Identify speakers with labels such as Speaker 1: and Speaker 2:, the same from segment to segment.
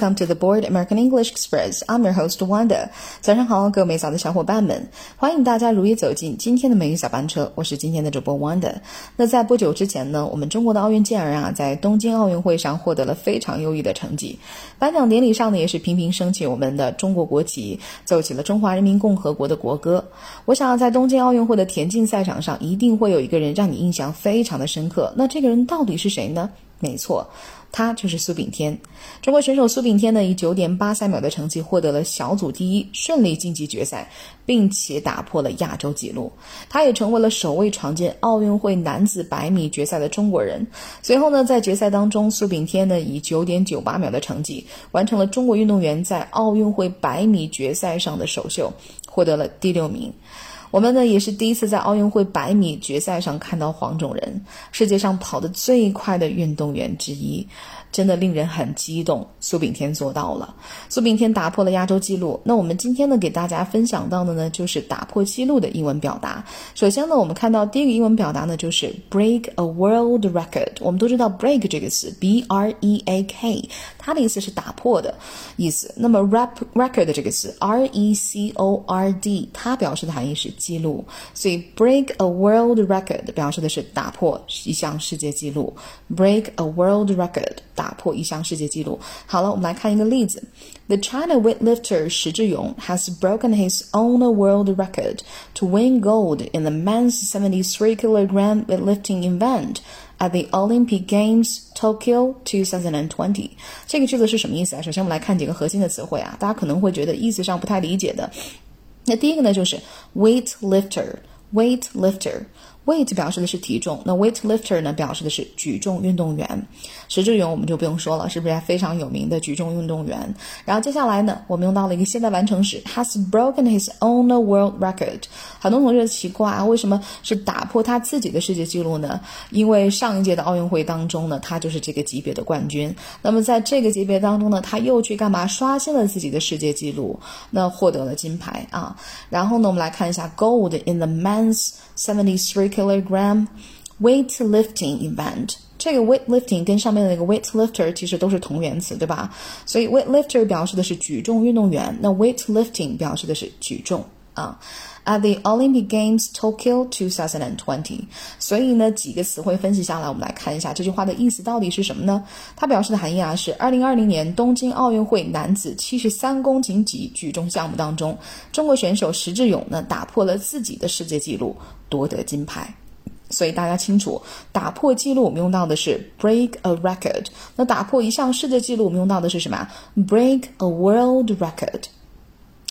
Speaker 1: Welcome to the Board American English Express. I'm your host Wanda. 早上好，各位美嫂的小伙伴们，欢迎大家如约走进今天的美语小班车。我是今天的主播 Wanda。那在不久之前呢，我们中国的奥运健儿啊，在东京奥运会上获得了非常优异的成绩。颁奖典礼上呢，也是频频升起我们的中国国旗，奏起了中华人民共和国的国歌。我想要在东京奥运会的田径赛场上，一定会有一个人让你印象非常的深刻。那这个人到底是谁呢？没错，他就是苏炳添。中国选手苏炳添呢，以九点八三秒的成绩获得了小组第一，顺利晋级决赛，并且打破了亚洲纪录。他也成为了首位闯进奥运会男子百米决赛的中国人。随后呢，在决赛当中，苏炳添呢以九点九八秒的成绩，完成了中国运动员在奥运会百米决赛上的首秀，获得了第六名。我们呢也是第一次在奥运会百米决赛上看到黄种人，世界上跑得最快的运动员之一，真的令人很激动。苏炳添做到了，苏炳添打破了亚洲纪录。那我们今天呢给大家分享到的呢就是打破纪录的英文表达。首先呢，我们看到第一个英文表达呢就是 break a world record。我们都知道 break 这个词，b r e a k，它的意思是打破的意思。那么 rap record 这个词，r e c o r d，它表示的含义是记录，所以 break a world record 表示的是打破一项世界纪录。break a world record 打破一项世界纪录。好了，我们来看一个例子。The China weightlifter 石智勇 has broken his own world record to win gold in the men's 73 kilogram weightlifting event at the Olympic Games Tokyo 2020。这个句子是什么意思啊？首先我们来看几个核心的词汇啊，大家可能会觉得意思上不太理解的。 那第一个呢，就是 weightlifter，weightlifter。 weight 表示的是体重，那 weightlifter 呢表示的是举重运动员。石智勇我们就不用说了，是不是非常有名的举重运动员？然后接下来呢，我们用到了一个现在完成时，has broken his own world record。很多同学奇怪啊，为什么是打破他自己的世界纪录呢？因为上一届的奥运会当中呢，他就是这个级别的冠军。那么在这个级别当中呢，他又去干嘛？刷新了自己的世界纪录，那获得了金牌啊。然后呢，我们来看一下 gold in the men's seventy three kilogram weightlifting event。这个 weightlifting 跟上面的那个 weightlifter 其实都是同源词，对吧？所以 weightlifter 表示的是举重运动员，那 weightlifting 表示的是举重啊。 At the Olympic Games Tokyo 2020，所以呢，几个词汇分析下来，我们来看一下这句话的意思到底是什么呢？它表示的含义啊是：二零二零年东京奥运会男子七十三公斤级举重项目当中，中国选手石智勇呢打破了自己的世界纪录，夺得金牌。所以大家清楚，打破记录我们用到的是 break a record。那打破一项世界纪录我们用到的是什么？break a world record。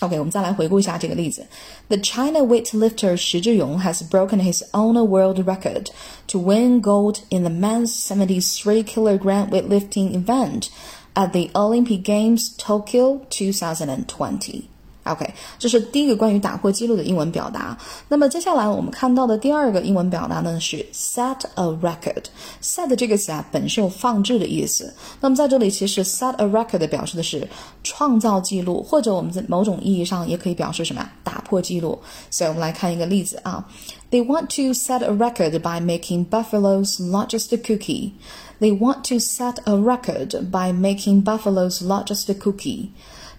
Speaker 1: OK，我们再来回顾一下这个例子。The China weightlifter 石智勇 has broken his own world record to win gold in the men's 73 kilogram weightlifting event at the Olympic Games Tokyo 2020. OK，这是第一个关于打破记录的英文表达。那么接下来我们看到的第二个英文表达呢是 set a record。set 这个词啊本身有放置的意思。那么在这里其实 set a record 表示的是创造记录，或者我们在某种意义上也可以表示什么呀打破记录。所以我们来看一个例子啊。They want to set a record by making buffalo's largest cookie. They want to set a record by making buffalo's largest cookie.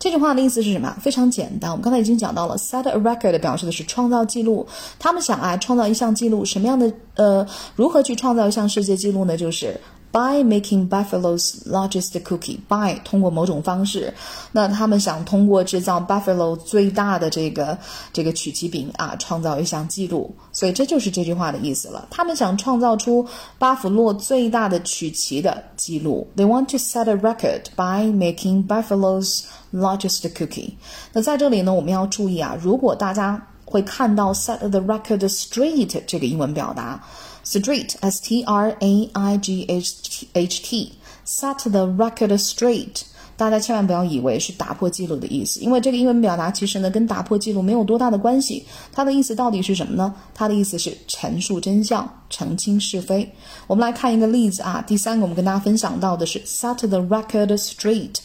Speaker 1: 这句话的意思是什么？非常简单，我们刚才已经讲到了，set a record 表示的是创造记录。他们想啊，创造一项记录，什么样的呃，如何去创造一项世界纪录呢？就是 by making buffalo's largest cookie。by 通过某种方式，那他们想通过制造 buffalo 最大的这个这个曲奇饼啊，创造一项记录。所以这就是这句话的意思了。他们想创造出巴甫洛最大的曲奇的记录。They want to set a record by making buffalo's largest cookie。那在这里呢，我们要注意啊，如果大家会看到 set the record straight 这个英文表达，straight s t r a i g h h t set the record straight。大家千万不要以为是打破记录的意思，因为这个英文表达其实呢跟打破记录没有多大的关系。它的意思到底是什么呢？它的意思是陈述真相、澄清是非。我们来看一个例子啊，第三个我们跟大家分享到的是 set the record straight。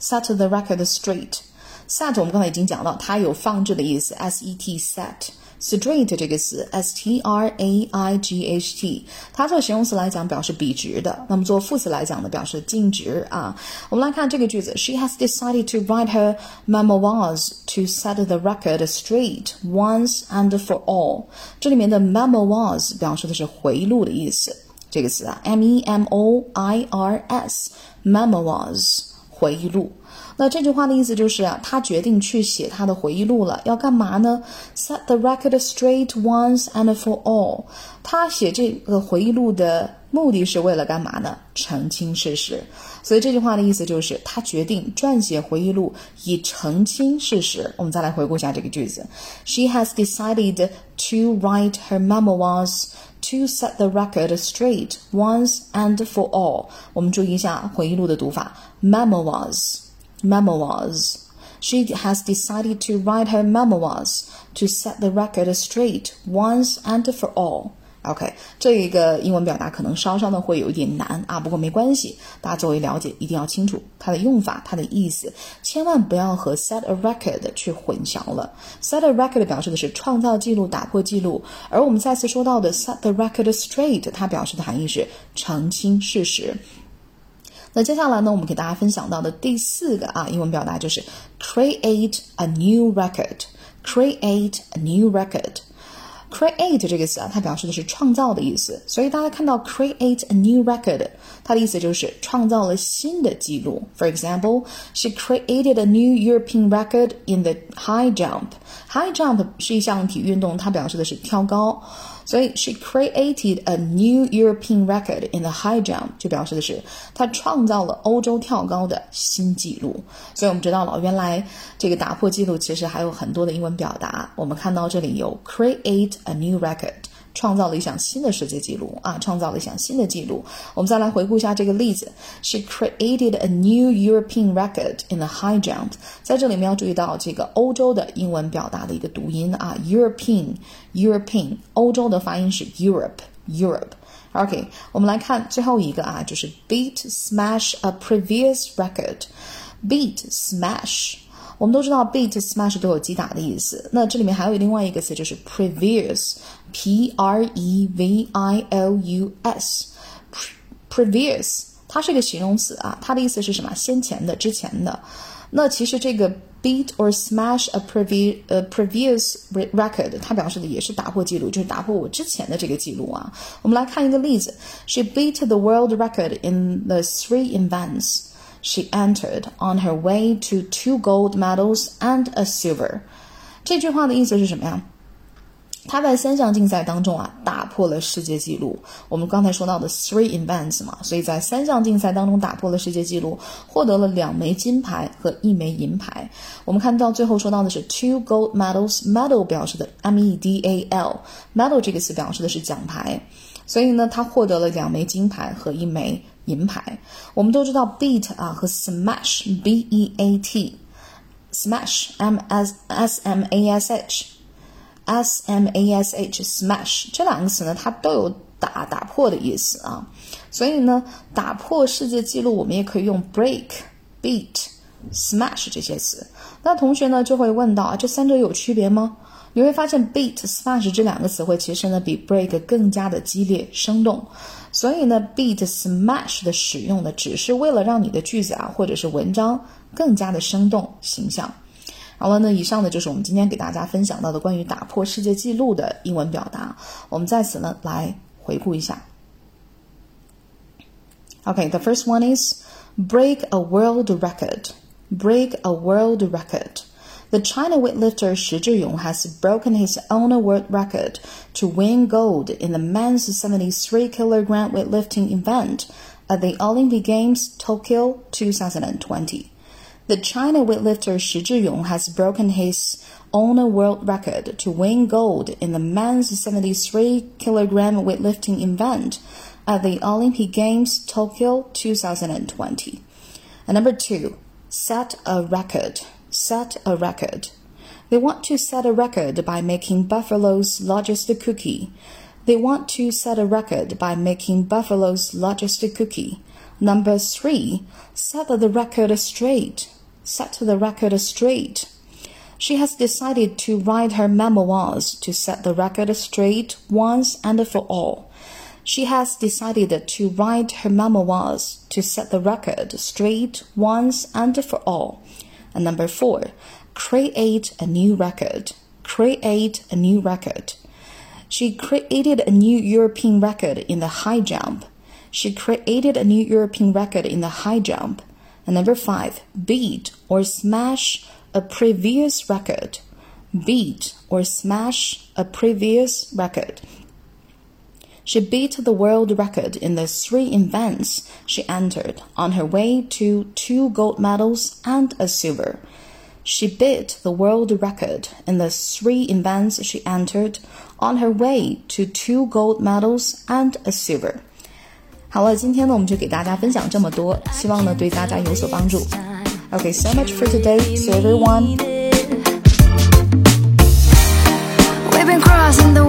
Speaker 1: set the record straight。set 我们刚才已经讲到，它有放置的意思，s e t set。straight 这个词，s t r a i g h t，它做形容词来讲表示笔直的，那么做副词来讲呢，表示径直啊。我们来看这个句子，She has decided to write her memoirs to set the record straight once and for all。这里面的 memoirs 表示的是回录的意思，这个词啊，m e m o i r s，memoirs 回忆录。 那这句话的意思就是啊，他决定去写他的回忆录了，要干嘛呢？Set the record straight once and for all。他写这个回忆录的目的是为了干嘛呢？澄清事实。所以这句话的意思就是，他决定撰写回忆录以澄清事实。我们再来回顾一下这个句子：She has decided to write her memoirs to set the record straight once and for all。我们注意一下回忆录的读法：memoirs。Memoirs. She has decided to write her memoirs to set the record straight once and for all. OK，这一个英文表达可能稍稍的会有一点难啊，不过没关系，大家作为了解一定要清楚它的用法、它的意思，千万不要和 set a record 去混淆了。set a record 表示的是创造记录、打破记录，而我们再次说到的 set the record straight，它表示的含义是澄清事实。那接下来呢，我们给大家分享到的第四个啊英文表达就是 create a new record。create a new record。create 这个词啊，它表示的是创造的意思，所以大家看到 create a new record，它的意思就是创造了新的记录。For example, she created a new European record in the high jump. High jump 是一项体育运动，它表示的是跳高。所以 she created a new European record in the high jump，就表示的是她创造了欧洲跳高的新纪录。所以我们知道了，原来这个打破纪录其实还有很多的英文表达。我们看到这里有 create a new record。创造了一项新的世界纪录啊！创造了一项新的纪录。我们再来回顾一下这个例子：She created a new European record in the high jump。在这里面要注意到这个欧洲的英文表达的一个读音啊，European，European，欧洲的发音是 Europe，Europe。OK，我们来看最后一个啊，就是 beat smash a previous record。beat smash。 我们都知道 beat smash 都有击打的意思，那这里面还有另外一个词就是 previous，p r e v i l u s，previous 它是一个形容词啊，它的意思是什么？先前的、之前的。那其实这个 beat or smash a previous 呃 previous record，它表示的也是打破记录，就是打破我之前的这个记录啊。我们来看一个例子，She beat the world record in the three events She entered on her way to two gold medals and a silver。这句话的意思是什么呀？她在三项竞赛当中啊，打破了世界纪录。我们刚才说到的 three events 嘛，所以在三项竞赛当中打破了世界纪录，获得了两枚金牌和一枚银牌。我们看到最后说到的是 two gold medals，medal 表示的 m e d a l，medal 这个词表示的是奖牌。所以呢，她获得了两枚金牌和一枚银牌。我们都知道 beat 啊和 smash b e a t smash m s s m a s h s m a s h smash 这两个词呢，它都有打打破的意思啊。所以呢，打破世界纪录，我们也可以用 break beat smash 这些词。那同学呢就会问到啊，这三者有区别吗？你会发现 beat、smash 这两个词汇其实呢比 break 更加的激烈生动，所以呢 beat、smash 的使用呢只是为了让你的句子啊或者是文章更加的生动形象。好了，那以上呢就是我们今天给大家分享到的关于打破世界纪录的英文表达。我们在此呢来回顾一下。OK，the first one is break a world record. Break a world record. The China weightlifter Shi Zhiyong has broken his own world record to win gold in the men's 73 kilogram weightlifting event at the Olympic Games Tokyo 2020. The China weightlifter Shi Zhiyong has broken his own world record to win gold in the men's 73 kilogram weightlifting event at the Olympic Games Tokyo 2020. And number two, set a record set a record. They want to set a record by making Buffalo's largest cookie. They want to set a record by making Buffalo's largest cookie. Number three, set the record straight. set the record straight. She has decided to write her memoirs to set the record straight once and for all. She has decided to write her memoirs to set the record straight once and for all. And number four, create a new record. Create a new record. She created a new European record in the high jump. She created a new European record in the high jump. And number five, beat or smash a previous record. Beat or smash a previous record. She beat the world record in the three events she entered on her way to two gold medals and a silver. She beat the world record in the three events she entered on her way to two gold medals and a silver. 好了，今天呢，我们就给大家分享这么多，希望呢对大家有所帮助。Okay, so much for today. So everyone.
Speaker 2: We've been crossing the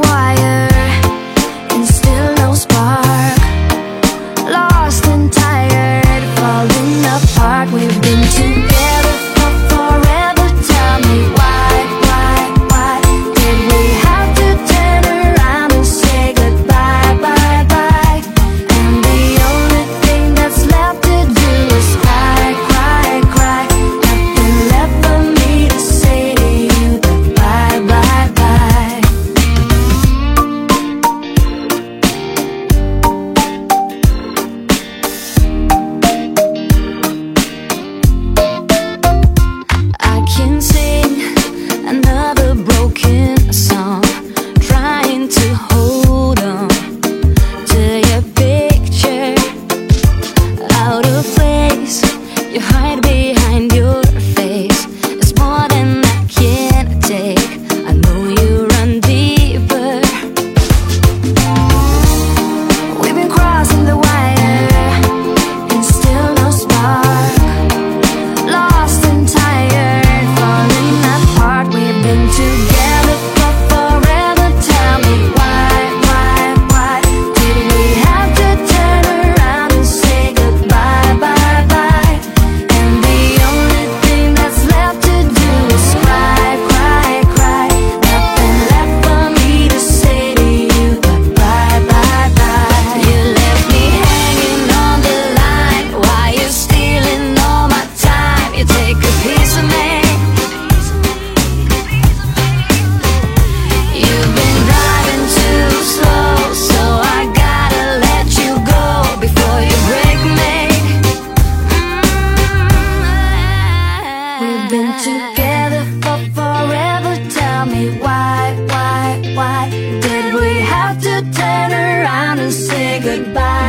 Speaker 2: been together for forever. Tell me why, why, why did we have to turn around and say goodbye?